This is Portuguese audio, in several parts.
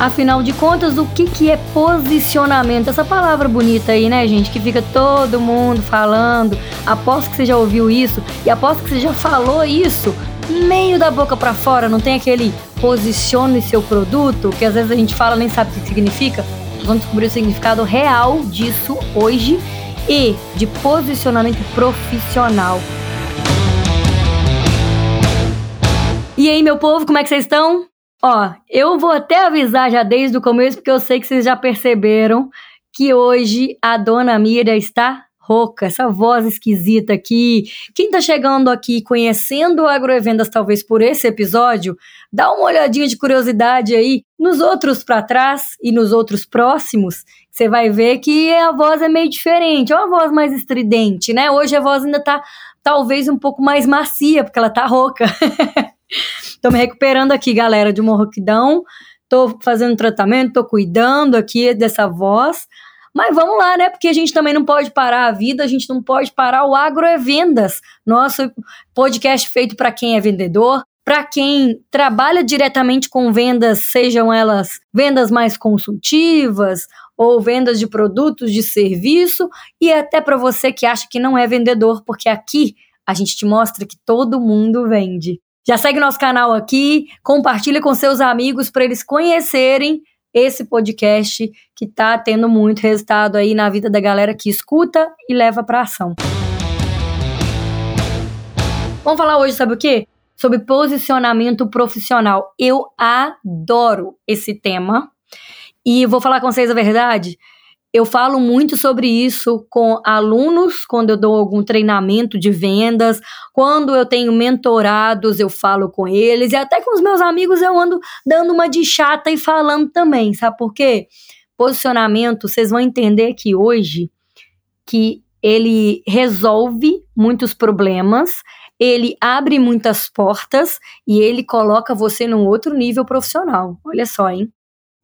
Afinal de contas, o que, que é posicionamento? Essa palavra bonita aí, né, gente? Que fica todo mundo falando. Aposto que você já ouviu isso e aposto que você já falou isso meio da boca para fora. Não tem aquele posicione seu produto, que às vezes a gente fala nem sabe o que significa. Vamos descobrir o significado real disso hoje e de posicionamento profissional. E aí, meu povo, como é que vocês estão? Ó, eu vou até avisar já desde o começo, porque eu sei que vocês já perceberam que hoje a dona Mira está rouca, essa voz esquisita aqui. Quem tá chegando aqui conhecendo Agroevendas talvez por esse episódio, dá uma olhadinha de curiosidade aí nos outros para trás e nos outros próximos. Você vai ver que a voz é meio diferente, é uma voz mais estridente, né? Hoje a voz ainda tá talvez um pouco mais macia, porque ela tá rouca. Tô me recuperando aqui, galera, de uma rouquidão. Tô fazendo tratamento, tô cuidando aqui dessa voz. Mas vamos lá, né? Porque a gente também não pode parar a vida, a gente não pode parar o agro é vendas. Nosso podcast feito para quem é vendedor, para quem trabalha diretamente com vendas, sejam elas vendas mais consultivas ou vendas de produtos de serviço, e até para você que acha que não é vendedor, porque aqui a gente te mostra que todo mundo vende. Já segue nosso canal aqui, compartilha com seus amigos para eles conhecerem esse podcast que está tendo muito resultado aí na vida da galera que escuta e leva para ação. Vamos falar hoje, sabe o quê? Sobre posicionamento profissional. Eu adoro esse tema. E vou falar com vocês a verdade. Eu falo muito sobre isso com alunos quando eu dou algum treinamento de vendas, quando eu tenho mentorados, eu falo com eles, e até com os meus amigos eu ando dando uma de chata e falando também, sabe por quê? Posicionamento, vocês vão entender que hoje que ele resolve muitos problemas, ele abre muitas portas e ele coloca você num outro nível profissional. Olha só, hein?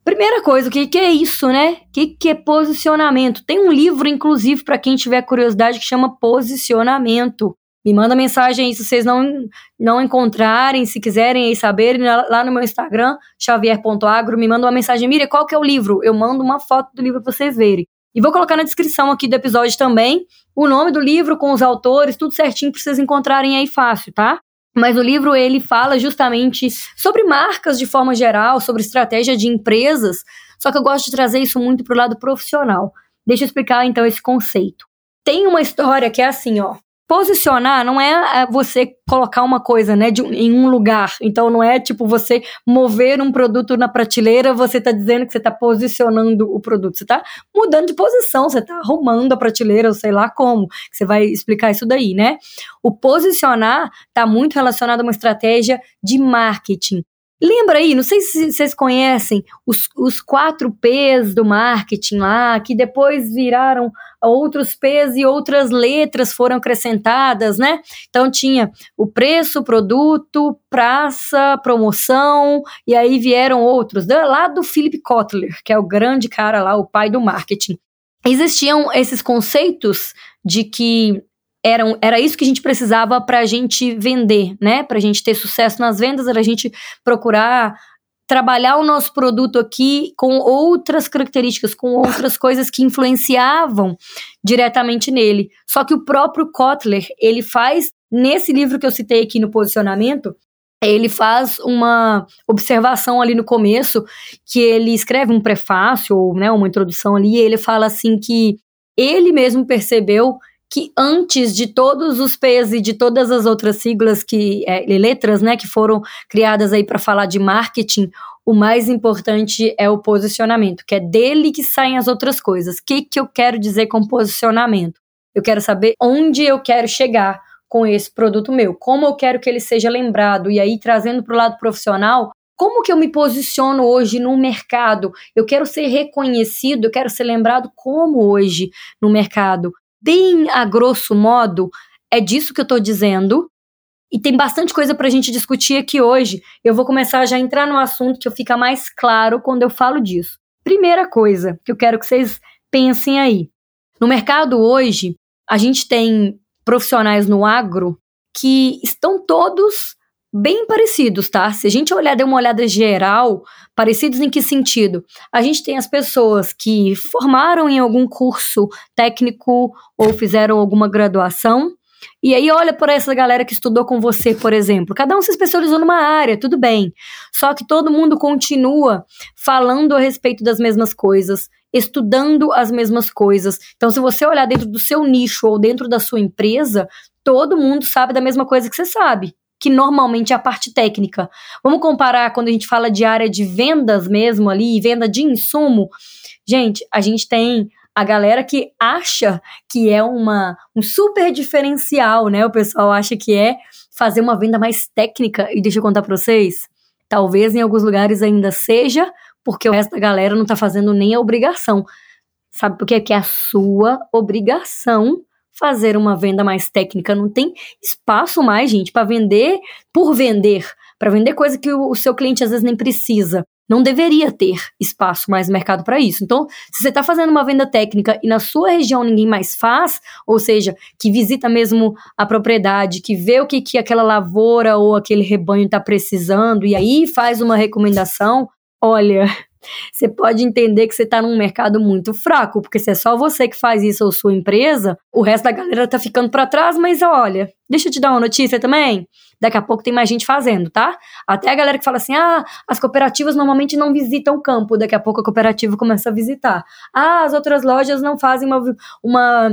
Primeira coisa, o que, que é isso, né? O que, que é posicionamento? Tem um livro, inclusive, para quem tiver curiosidade, que chama Posicionamento. Me manda mensagem aí se vocês não, não encontrarem, se quiserem aí saberem, lá no meu Instagram, xavier.agro, me manda uma mensagem, Mira, qual que é o livro? Eu mando uma foto do livro para vocês verem. E vou colocar na descrição aqui do episódio também o nome do livro com os autores, tudo certinho para vocês encontrarem aí fácil, tá? Mas o livro ele fala justamente sobre marcas de forma geral, sobre estratégia de empresas, só que eu gosto de trazer isso muito para o lado profissional. Deixa eu explicar então esse conceito. Tem uma história que é assim, ó. Posicionar não é, é você colocar uma coisa, né, de, em um lugar. Então não é tipo você mover um produto na prateleira, você está dizendo que você está posicionando o produto. Você está mudando de posição, você está arrumando a prateleira, ou sei lá como. Você vai explicar isso daí, né? O posicionar está muito relacionado a uma estratégia de marketing. Lembra aí, não sei se vocês conhecem os, os quatro P's do marketing lá, que depois viraram outros P's e outras letras foram acrescentadas, né? Então tinha o preço, produto, praça, promoção, e aí vieram outros, lá do Philip Kotler, que é o grande cara lá, o pai do marketing. Existiam esses conceitos de que eram, era isso que a gente precisava para a gente vender, né? Para a gente ter sucesso nas vendas, era a gente procurar trabalhar o nosso produto aqui com outras características, com outras coisas que influenciavam diretamente nele. Só que o próprio Kotler, ele faz nesse livro que eu citei aqui no posicionamento, ele faz uma observação ali no começo, que ele escreve um prefácio ou né, uma introdução ali, e ele fala assim que ele mesmo percebeu que antes de todos os P's e de todas as outras siglas que é, letras, né, que foram criadas aí para falar de marketing, o mais importante é o posicionamento, que é dele que saem as outras coisas. O que, que eu quero dizer com posicionamento? Eu quero saber onde eu quero chegar com esse produto meu, como eu quero que ele seja lembrado, e aí trazendo para o lado profissional, como que eu me posiciono hoje no mercado? Eu quero ser reconhecido, eu quero ser lembrado como hoje no mercado bem a grosso modo, é disso que eu estou dizendo. E tem bastante coisa para a gente discutir aqui hoje. Eu vou começar já a entrar no assunto que fica mais claro quando eu falo disso. Primeira coisa que eu quero que vocês pensem aí. No mercado hoje, a gente tem profissionais no agro que estão todos bem parecidos, tá? Se a gente olhar, der uma olhada geral, parecidos em que sentido? A gente tem as pessoas que formaram em algum curso técnico ou fizeram alguma graduação. E aí olha por essa galera que estudou com você, por exemplo. Cada um se especializou numa área, tudo bem. Só que todo mundo continua falando a respeito das mesmas coisas, estudando as mesmas coisas. Então, se você olhar dentro do seu nicho ou dentro da sua empresa, todo mundo sabe da mesma coisa que você sabe que normalmente é a parte técnica. Vamos comparar quando a gente fala de área de vendas mesmo ali, venda de insumo. Gente, a gente tem a galera que acha que é uma, um super diferencial, né? O pessoal acha que é fazer uma venda mais técnica. E deixa eu contar para vocês, talvez em alguns lugares ainda seja, porque o resto da galera não tá fazendo nem a obrigação. Sabe por quê? Que é a sua obrigação fazer uma venda mais técnica. Não tem espaço mais, gente, para vender por vender, para vender coisa que o, seu cliente às vezes nem precisa. Não deveria ter espaço mais no mercado para isso. Então, se você está fazendo uma venda técnica e na sua região ninguém mais faz, ou seja, que visita mesmo a propriedade, que vê o que, que aquela lavoura ou aquele rebanho está precisando e aí faz uma recomendação, olha, você pode entender que você está num mercado muito fraco, porque se é só você que faz isso ou sua empresa, o resto da galera tá ficando para trás, mas olha, deixa eu te dar uma notícia também. Daqui a pouco tem mais gente fazendo, tá? Até a galera que fala assim: ah, as cooperativas normalmente não visitam o campo, daqui a pouco a cooperativa começa a visitar. Ah, as outras lojas não fazem uma, uma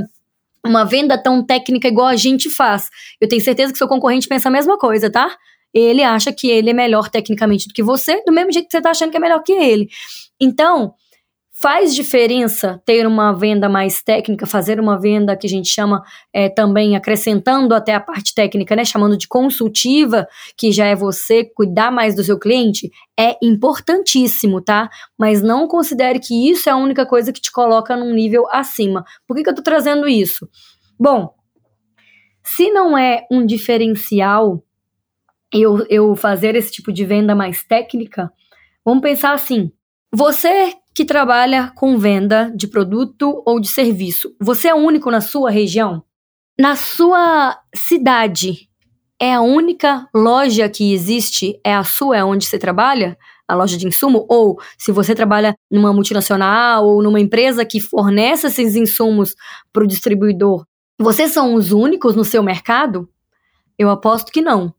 uma venda tão técnica igual a gente faz. Eu tenho certeza que seu concorrente pensa a mesma coisa, tá? Ele acha que ele é melhor tecnicamente do que você, do mesmo jeito que você está achando que é melhor que ele. Então, faz diferença ter uma venda mais técnica, fazer uma venda que a gente chama é, também acrescentando até a parte técnica, né? Chamando de consultiva, que já é você cuidar mais do seu cliente, é importantíssimo, tá? Mas não considere que isso é a única coisa que te coloca num nível acima. Por que, que eu tô trazendo isso? Bom, se não é um diferencial eu, eu fazer esse tipo de venda mais técnica, vamos pensar assim: você que trabalha com venda de produto ou de serviço, você é único na sua região? Na sua cidade, é a única loja que existe? É a sua? É onde você trabalha? A loja de insumo? Ou se você trabalha numa multinacional ou numa empresa que fornece esses insumos para o distribuidor, vocês são os únicos no seu mercado? Eu aposto que não.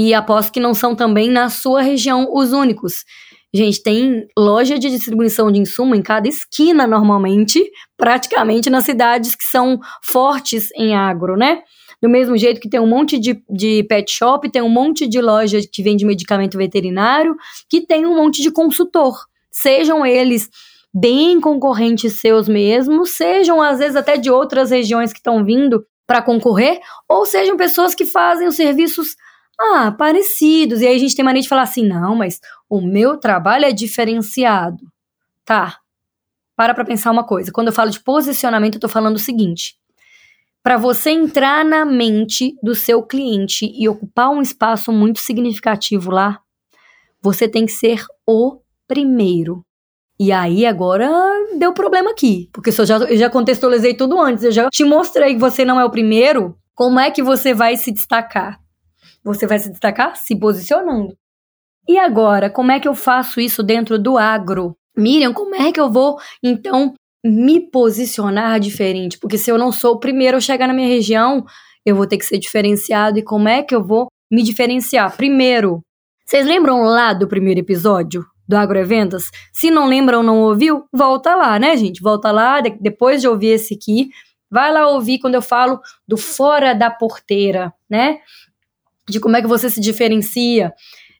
E aposto que não são também na sua região os únicos. Gente, tem loja de distribuição de insumo em cada esquina, normalmente, praticamente nas cidades que são fortes em agro, né? Do mesmo jeito que tem um monte de, de pet shop, tem um monte de loja que vende medicamento veterinário, que tem um monte de consultor. Sejam eles bem concorrentes seus mesmos, sejam às vezes até de outras regiões que estão vindo para concorrer, ou sejam pessoas que fazem os serviços ah, parecidos. E aí a gente tem mania de falar assim: não, mas o meu trabalho é diferenciado. Tá. Para pra pensar uma coisa. Quando eu falo de posicionamento, eu tô falando o seguinte: para você entrar na mente do seu cliente e ocupar um espaço muito significativo lá, você tem que ser o primeiro. E aí agora deu problema aqui, porque eu já, eu já contextualizei tudo antes, eu já te mostrei que você não é o primeiro, como é que você vai se destacar? Você vai se destacar se posicionando. E agora, como é que eu faço isso dentro do agro? Miriam, como é que eu vou, então, me posicionar diferente? Porque se eu não sou o primeiro a chegar na minha região, eu vou ter que ser diferenciado. E como é que eu vou me diferenciar? Primeiro, vocês lembram lá do primeiro episódio do Agroeventas? Se não lembram, não ouviu, volta lá, né, gente? Volta lá, depois de ouvir esse aqui, vai lá ouvir quando eu falo do fora da porteira, né? De como é que você se diferencia.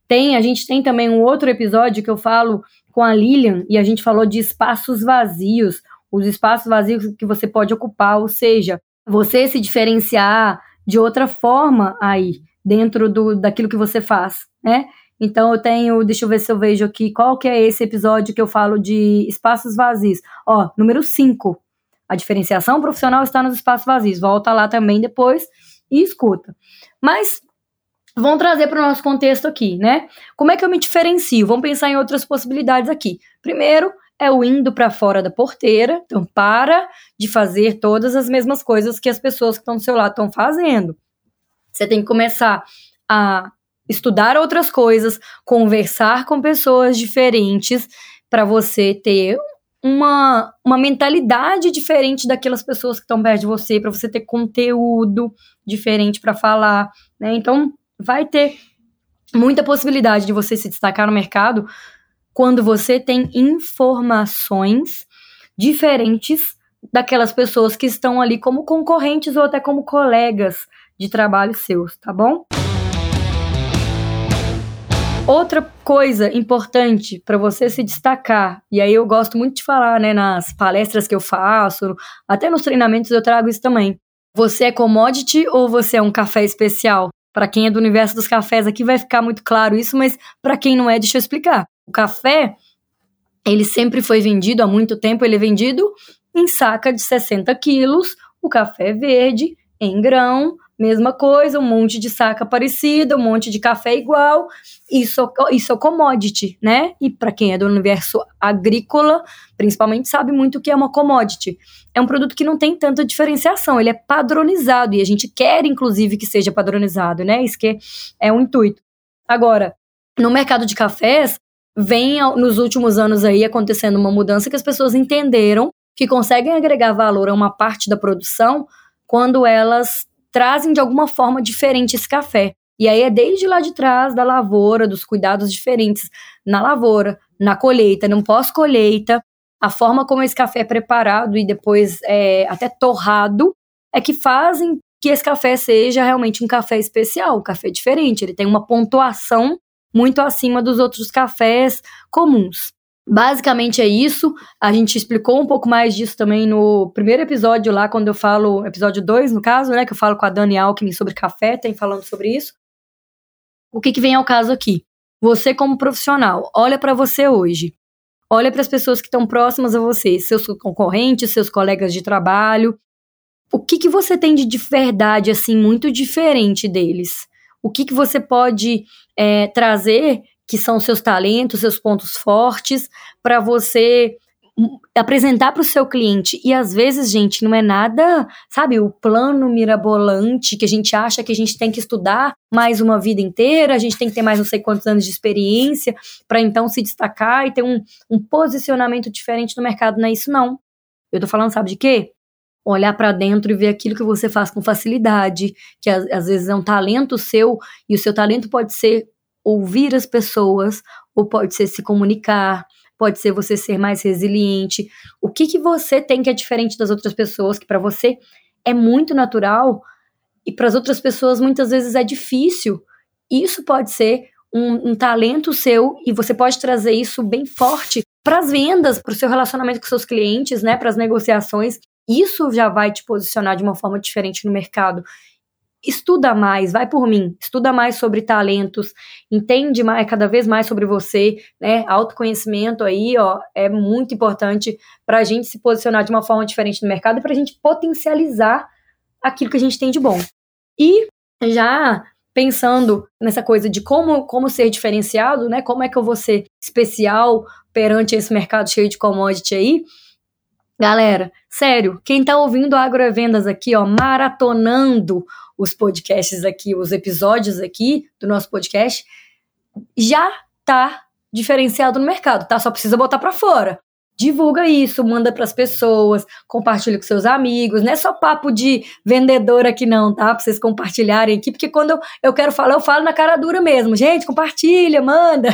Tem, a gente tem também um outro episódio que eu falo com a Lilian e a gente falou de espaços vazios, os espaços vazios que você pode ocupar, ou seja, você se diferenciar de outra forma aí dentro do daquilo que você faz, né? Então eu tenho, deixa eu ver se eu vejo aqui qual que é esse episódio que eu falo de espaços vazios. Ó, número 5. A diferenciação profissional está nos espaços vazios. Volta lá também depois e escuta. Mas vão trazer para o nosso contexto aqui, né? Como é que eu me diferencio? Vamos pensar em outras possibilidades aqui. Primeiro, é o indo para fora da porteira. Então, para de fazer todas as mesmas coisas que as pessoas que estão do seu lado estão fazendo. Você tem que começar a estudar outras coisas, conversar com pessoas diferentes para você ter uma, uma mentalidade diferente daquelas pessoas que estão perto de você, para você ter conteúdo diferente para falar, né? Então, vai ter muita possibilidade de você se destacar no mercado quando você tem informações diferentes daquelas pessoas que estão ali como concorrentes ou até como colegas de trabalho seus, tá bom? Outra coisa importante para você se destacar, e aí eu gosto muito de falar, né, nas palestras que eu faço, até nos treinamentos eu trago isso também. Você é commodity ou você é um café especial? Para quem é do universo dos cafés aqui vai ficar muito claro isso, mas para quem não é, deixa eu explicar. O café, ele sempre foi vendido há muito tempo, ele é vendido em saca de 60 quilos, o café verde, em grão, mesma coisa, um monte de saca parecida, um monte de café igual, isso, isso é commodity, né? E para quem é do universo agrícola, principalmente sabe muito o que é uma commodity. É um produto que não tem tanta diferenciação, ele é padronizado e a gente quer, inclusive, que seja padronizado, né? Isso que é o intuito. Agora, no mercado de cafés, vem nos últimos anos aí acontecendo uma mudança que as pessoas entenderam que conseguem agregar valor a uma parte da produção quando elas trazem de alguma forma diferente esse café. E aí é desde lá de trás da lavoura, dos cuidados diferentes na lavoura, na colheita, no pós-colheita, a forma como esse café é preparado e depois é, até torrado é que fazem que esse café seja realmente um café especial, um café diferente. Ele tem uma pontuação muito acima dos outros cafés comuns. Basicamente é isso. A gente explicou um pouco mais disso também no primeiro episódio lá, quando eu falo, episódio 2, no caso, né? Que eu falo com a Dani Alckmin sobre café, tem falando sobre isso. O que, que vem ao caso aqui? Você, como profissional, olha para você hoje. Olha para as pessoas que estão próximas a você, seus concorrentes, seus colegas de trabalho. O que, que você tem de verdade, assim, muito diferente deles? O que, que você pode é, trazer que são seus talentos, seus pontos fortes, para você apresentar para o seu cliente. E às vezes, gente, não é nada, sabe, o plano mirabolante que a gente acha que a gente tem que estudar mais uma vida inteira, a gente tem que ter mais não sei quantos anos de experiência para então se destacar e ter um, um posicionamento diferente no mercado. Não é isso, não. Eu tô falando, sabe de quê? olhar para dentro e ver aquilo que você faz com facilidade, que às, às, vezes é um talento seu, e o seu talento pode ser ouvir as pessoas, ou pode ser se comunicar, pode ser você ser mais resiliente. O que, que você tem que é diferente das outras pessoas, que para você é muito natural e para as outras pessoas muitas vezes é difícil. Isso pode ser um, um talento seu e você pode trazer isso bem forte para as vendas, para o seu relacionamento com seus clientes, né, para as negociações. Isso já vai te posicionar de uma forma diferente no mercado estuda mais, vai por mim, estuda mais sobre talentos, entende mais, cada vez mais sobre você, né? Autoconhecimento aí, ó, é muito importante para a gente se posicionar de uma forma diferente no mercado e para a gente potencializar aquilo que a gente tem de bom. E já pensando nessa coisa de como, como ser diferenciado, né? Como é que eu vou ser especial perante esse mercado cheio de commodity aí? Galera, sério, quem tá ouvindo Agrovendas aqui, ó, maratonando os podcasts aqui, os episódios aqui do nosso podcast, já tá diferenciado no mercado, tá? Só precisa botar para fora. Divulga isso, manda para as pessoas, compartilha com seus amigos. Não é só papo de vendedor aqui, não, tá? Pra vocês compartilharem aqui, porque quando eu, eu quero falar, eu falo na cara dura mesmo. Gente, compartilha, manda.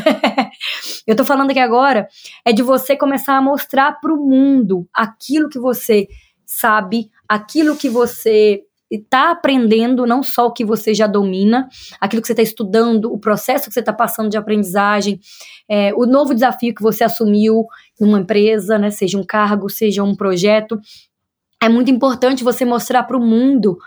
eu tô falando aqui agora é de você começar a mostrar para o mundo aquilo que você sabe, aquilo que você está aprendendo não só o que você já domina, aquilo que você está estudando, o processo que você está passando de aprendizagem, é, o novo desafio que você assumiu em uma empresa, né, seja um cargo, seja um projeto. É muito importante você mostrar para o mundo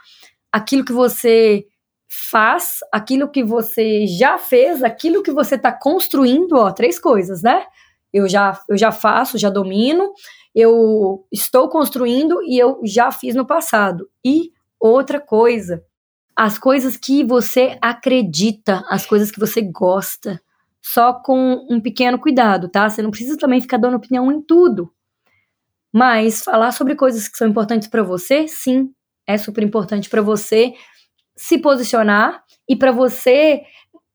aquilo que você faz, aquilo que você já fez, aquilo que você está construindo, ó, três coisas, né? Eu já, eu já faço, já domino, eu estou construindo e eu já fiz no passado. E Outra coisa, as coisas que você acredita, as coisas que você gosta, só com um pequeno cuidado, tá? Você não precisa também ficar dando opinião em tudo. Mas falar sobre coisas que são importantes para você, sim, é super importante para você se posicionar e para você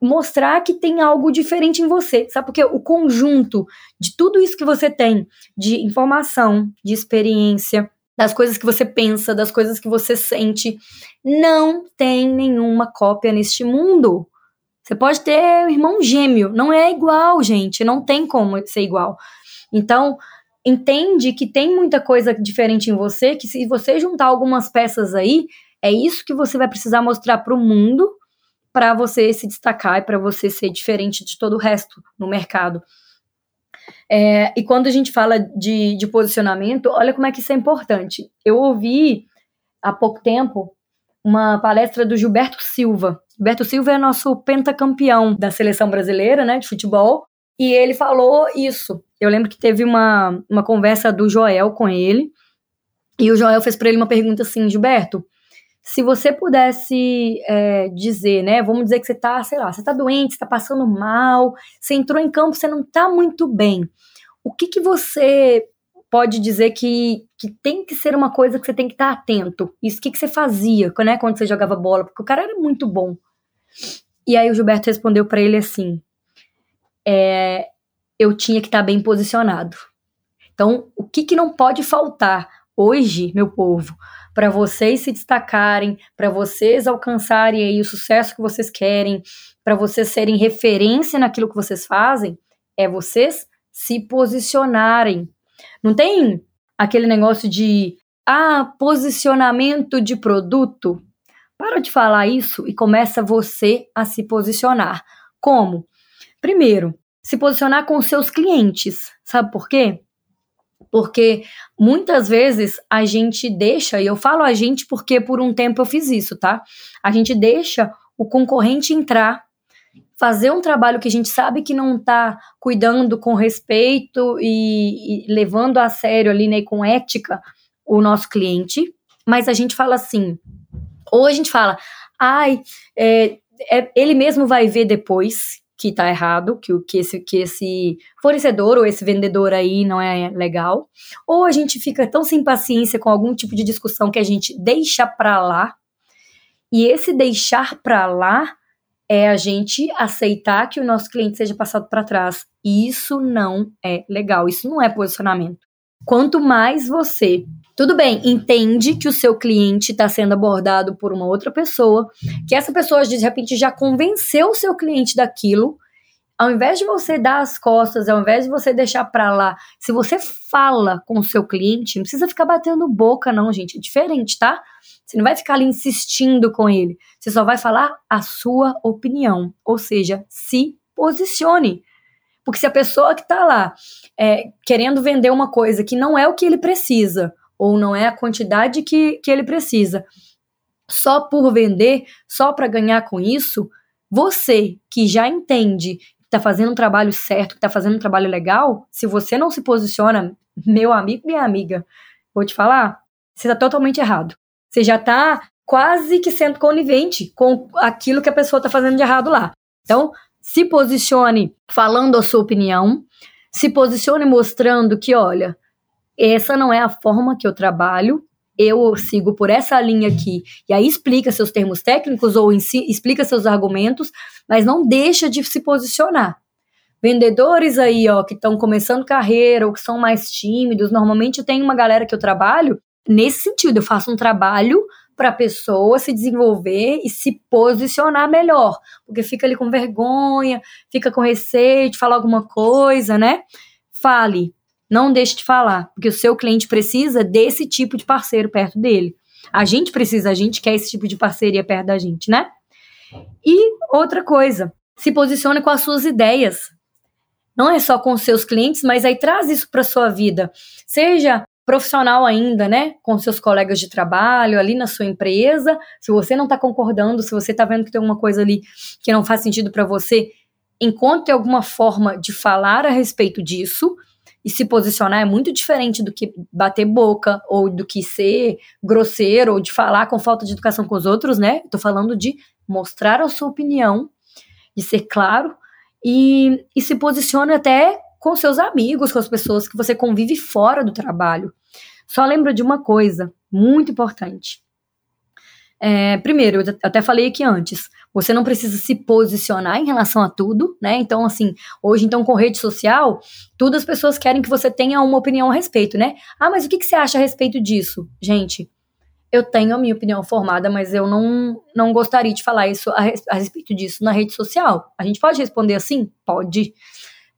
mostrar que tem algo diferente em você, sabe? Porque o conjunto de tudo isso que você tem, de informação, de experiência, das coisas que você pensa, das coisas que você sente, não tem nenhuma cópia neste mundo. Você pode ter um irmão gêmeo, não é igual, gente, não tem como ser igual. Então, entende que tem muita coisa diferente em você, que se você juntar algumas peças aí, é isso que você vai precisar mostrar para o mundo para você se destacar e para você ser diferente de todo o resto no mercado. É, e quando a gente fala de, de posicionamento, olha como é que isso é importante. Eu ouvi há pouco tempo uma palestra do Gilberto Silva. Gilberto Silva é nosso pentacampeão da seleção brasileira, né, de futebol, e ele falou isso. Eu lembro que teve uma, uma conversa do Joel com ele, e o Joel fez para ele uma pergunta assim, Gilberto, se você pudesse é, dizer, né? Vamos dizer que você tá, sei lá, você tá doente, você tá passando mal, você entrou em campo, você não tá muito bem. O que que você pode dizer que, que tem que ser uma coisa que você tem que estar tá atento? Isso, o que que você fazia, né, quando você jogava bola? Porque o cara era muito bom. E aí o Gilberto respondeu para ele assim: é, eu tinha que estar tá bem posicionado. Então, o que que não pode faltar hoje, meu povo? para vocês se destacarem, para vocês alcançarem aí o sucesso que vocês querem, para vocês serem referência naquilo que vocês fazem, é vocês se posicionarem. Não tem aquele negócio de ah, posicionamento de produto. Para de falar isso e começa você a se posicionar. Como? Primeiro, se posicionar com seus clientes. Sabe por quê? Porque muitas vezes a gente deixa, e eu falo a gente porque por um tempo eu fiz isso, tá? A gente deixa o concorrente entrar, fazer um trabalho que a gente sabe que não tá cuidando com respeito e, e levando a sério ali, né, com ética o nosso cliente, mas a gente fala assim, ou a gente fala, ai, é, é, ele mesmo vai ver depois que tá errado, que, que, esse, que esse fornecedor ou esse vendedor aí não é legal, ou a gente fica tão sem paciência com algum tipo de discussão que a gente deixa pra lá, e esse deixar pra lá é a gente aceitar que o nosso cliente seja passado para trás. E isso não é legal, isso não é posicionamento. Quanto mais você tudo bem, entende que o seu cliente está sendo abordado por uma outra pessoa, que essa pessoa de repente já convenceu o seu cliente daquilo. Ao invés de você dar as costas, ao invés de você deixar para lá, se você fala com o seu cliente, não precisa ficar batendo boca, não, gente. É diferente, tá? Você não vai ficar ali insistindo com ele. Você só vai falar a sua opinião. Ou seja, se posicione. Porque se a pessoa que está lá é, querendo vender uma coisa que não é o que ele precisa, ou não é a quantidade que, que ele precisa. Só por vender, só para ganhar com isso, você que já entende que está fazendo um trabalho certo, que está fazendo um trabalho legal, se você não se posiciona, meu amigo, minha amiga, vou te falar, você está totalmente errado. Você já está quase que sendo conivente com aquilo que a pessoa está fazendo de errado lá. Então, se posicione falando a sua opinião, se posicione mostrando que, olha, essa não é a forma que eu trabalho, eu sigo por essa linha aqui. E aí explica seus termos técnicos ou si, explica seus argumentos, mas não deixa de se posicionar. Vendedores aí, ó, que estão começando carreira ou que são mais tímidos, normalmente tem uma galera que eu trabalho nesse sentido, eu faço um trabalho para a pessoa se desenvolver e se posicionar melhor, porque fica ali com vergonha, fica com receio de falar alguma coisa, né? Fale, não deixe de falar, porque o seu cliente precisa desse tipo de parceiro perto dele. A gente precisa, a gente quer esse tipo de parceria perto da gente, né? E outra coisa, se posicione com as suas ideias. Não é só com os seus clientes, mas aí traz isso para sua vida. Seja profissional ainda, né? Com seus colegas de trabalho, ali na sua empresa. Se você não está concordando, se você está vendo que tem alguma coisa ali que não faz sentido para você, encontre alguma forma de falar a respeito disso e se posicionar é muito diferente do que bater boca ou do que ser grosseiro ou de falar com falta de educação com os outros, né? Tô falando de mostrar a sua opinião, de ser claro e, e se posicione até com seus amigos, com as pessoas que você convive fora do trabalho. Só lembra de uma coisa muito importante. É, primeiro, eu até falei aqui antes, você não precisa se posicionar em relação a tudo, né? Então, assim, hoje, então, com rede social, tudo as pessoas querem que você tenha uma opinião a respeito, né? Ah, mas o que, que você acha a respeito disso? Gente, eu tenho a minha opinião formada, mas eu não, não gostaria de falar isso a, a respeito disso na rede social. A gente pode responder assim? Pode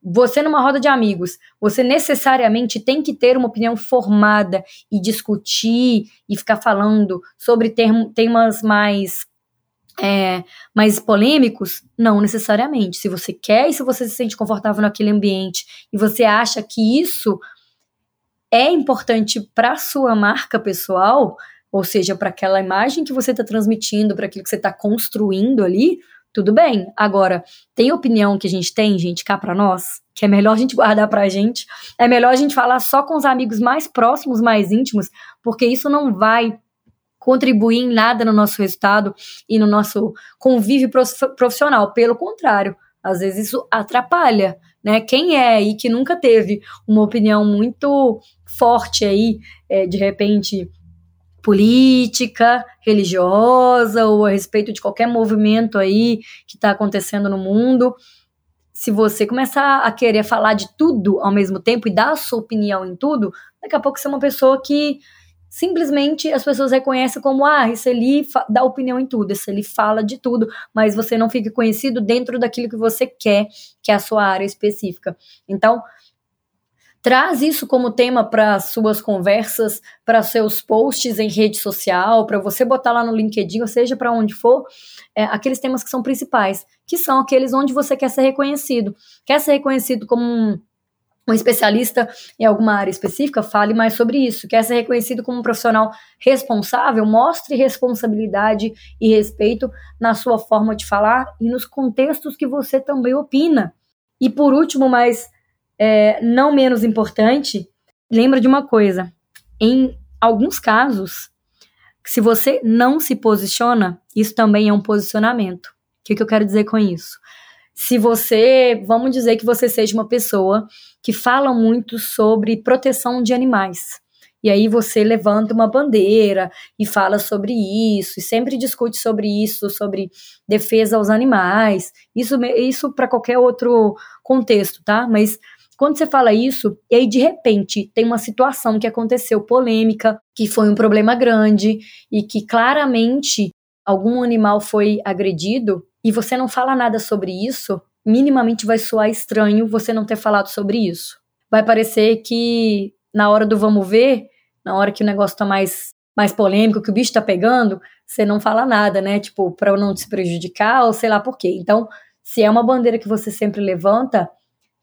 você numa roda de amigos, você necessariamente tem que ter uma opinião formada e discutir e ficar falando sobre term, temas mais é, mais polêmicos? Não necessariamente. Se você quer e se você se sente confortável naquele ambiente e você acha que isso é importante para sua marca pessoal, ou seja, para aquela imagem que você está transmitindo, para aquilo que você está construindo ali, tudo bem. Agora, tem opinião que a gente tem, gente, cá para nós, que é melhor a gente guardar pra gente. É melhor a gente falar só com os amigos mais próximos, mais íntimos, porque isso não vai contribuir em nada no nosso resultado e no nosso convívio profissional. Pelo contrário, às vezes isso atrapalha, né? Quem é aí que nunca teve uma opinião muito forte aí, é, de repente política, religiosa ou a respeito de qualquer movimento aí que está acontecendo no mundo. Se você começar a querer falar de tudo ao mesmo tempo e dar a sua opinião em tudo, daqui a pouco você é uma pessoa que simplesmente as pessoas reconhecem como, ah, esse ali dá opinião em tudo, esse ali fala de tudo, mas você não fica conhecido dentro daquilo que você quer, que é a sua área específica. Então, Traz isso como tema para suas conversas, para seus posts em rede social, para você botar lá no LinkedIn, ou seja, para onde for, é, aqueles temas que são principais, que são aqueles onde você quer ser reconhecido. Quer ser reconhecido como um, um especialista em alguma área específica, fale mais sobre isso. Quer ser reconhecido como um profissional responsável, mostre responsabilidade e respeito na sua forma de falar e nos contextos que você também opina. E por último, mas é, não menos importante, lembra de uma coisa: em alguns casos, se você não se posiciona, isso também é um posicionamento. O que, que eu quero dizer com isso? Se você, vamos dizer que você seja uma pessoa que fala muito sobre proteção de animais. E aí você levanta uma bandeira e fala sobre isso, e sempre discute sobre isso, sobre defesa aos animais. Isso, isso para qualquer outro contexto, tá? Mas quando você fala isso, e aí de repente tem uma situação que aconteceu polêmica, que foi um problema grande e que claramente algum animal foi agredido e você não fala nada sobre isso, minimamente vai soar estranho você não ter falado sobre isso. Vai parecer que na hora do vamos ver, na hora que o negócio tá mais mais polêmico, que o bicho tá pegando, você não fala nada, né? Tipo, para não se prejudicar ou sei lá por quê. Então, se é uma bandeira que você sempre levanta,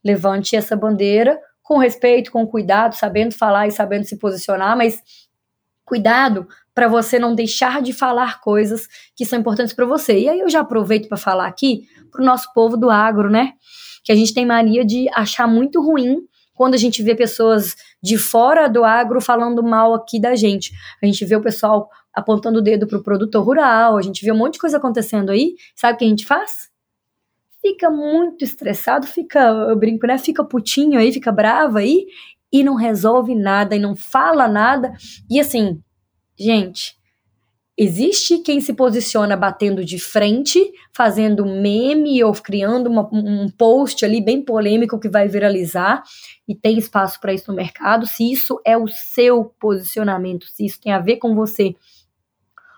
levante essa bandeira com respeito, com cuidado, sabendo falar e sabendo se posicionar, mas cuidado para você não deixar de falar coisas que são importantes para você. E aí eu já aproveito para falar aqui para o nosso povo do agro, né? Que a gente tem mania de achar muito ruim quando a gente vê pessoas de fora do agro falando mal aqui da gente. A gente vê o pessoal apontando o dedo para o produtor rural, a gente vê um monte de coisa acontecendo aí. Sabe o que a gente faz? Fica muito estressado, fica, eu brinco, né? Fica putinho aí, fica bravo aí e não resolve nada e não fala nada. E assim, gente, existe quem se posiciona batendo de frente, fazendo meme ou criando uma, um post ali bem polêmico que vai viralizar e tem espaço para isso no mercado. Se isso é o seu posicionamento, se isso tem a ver com você,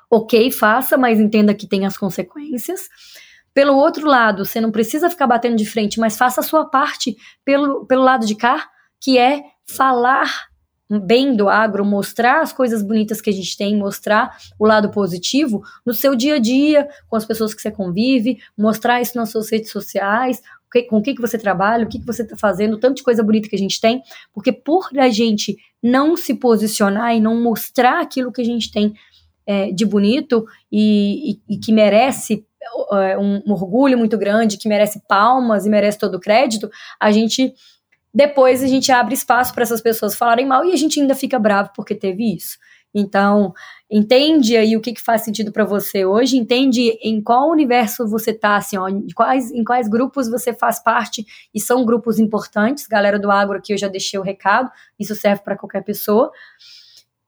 ok, faça, mas entenda que tem as consequências. Pelo outro lado, você não precisa ficar batendo de frente, mas faça a sua parte pelo, pelo lado de cá, que é falar bem do agro, mostrar as coisas bonitas que a gente tem, mostrar o lado positivo no seu dia a dia, com as pessoas que você convive, mostrar isso nas suas redes sociais, com o que, que você trabalha, o que, que você está fazendo, tanto de coisa bonita que a gente tem, porque por a gente não se posicionar e não mostrar aquilo que a gente tem é, de bonito e, e, e que merece um, um orgulho muito grande, que merece palmas e merece todo o crédito, a gente depois a gente abre espaço para essas pessoas falarem mal e a gente ainda fica bravo porque teve isso. Então, entende aí o que, que faz sentido para você hoje, entende em qual universo você tá, assim, ó, em quais, em quais grupos você faz parte e são grupos importantes. Galera do agro aqui eu já deixei o recado, isso serve para qualquer pessoa.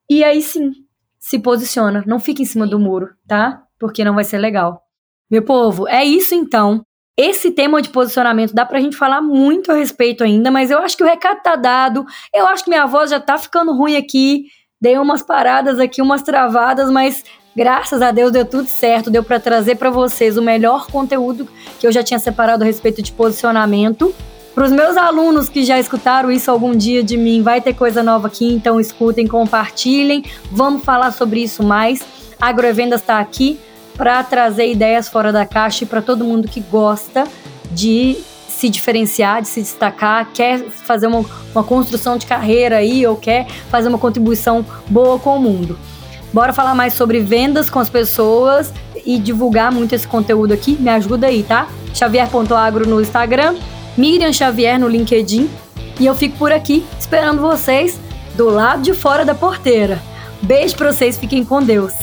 E aí sim, se posiciona. Não fica em cima do muro, tá? Porque não vai ser legal. Meu povo, é isso então. Esse tema de posicionamento dá pra gente falar muito a respeito ainda, mas eu acho que o recado tá dado. Eu acho que minha voz já tá ficando ruim aqui. Dei umas paradas aqui, umas travadas, mas graças a Deus deu tudo certo. Deu para trazer para vocês o melhor conteúdo que eu já tinha separado a respeito de posicionamento. Para os meus alunos que já escutaram isso algum dia de mim, vai ter coisa nova aqui, então escutem, compartilhem. Vamos falar sobre isso mais. Agrovendas está aqui para trazer ideias fora da caixa e para todo mundo que gosta de se diferenciar, de se destacar, quer fazer uma, uma construção de carreira aí ou quer fazer uma contribuição boa com o mundo. Bora falar mais sobre vendas com as pessoas e divulgar muito esse conteúdo aqui. Me ajuda aí, tá? Xavier.agro no Instagram, Miriam Xavier no LinkedIn. E eu fico por aqui esperando vocês do lado de fora da porteira. Beijo pra vocês, fiquem com Deus.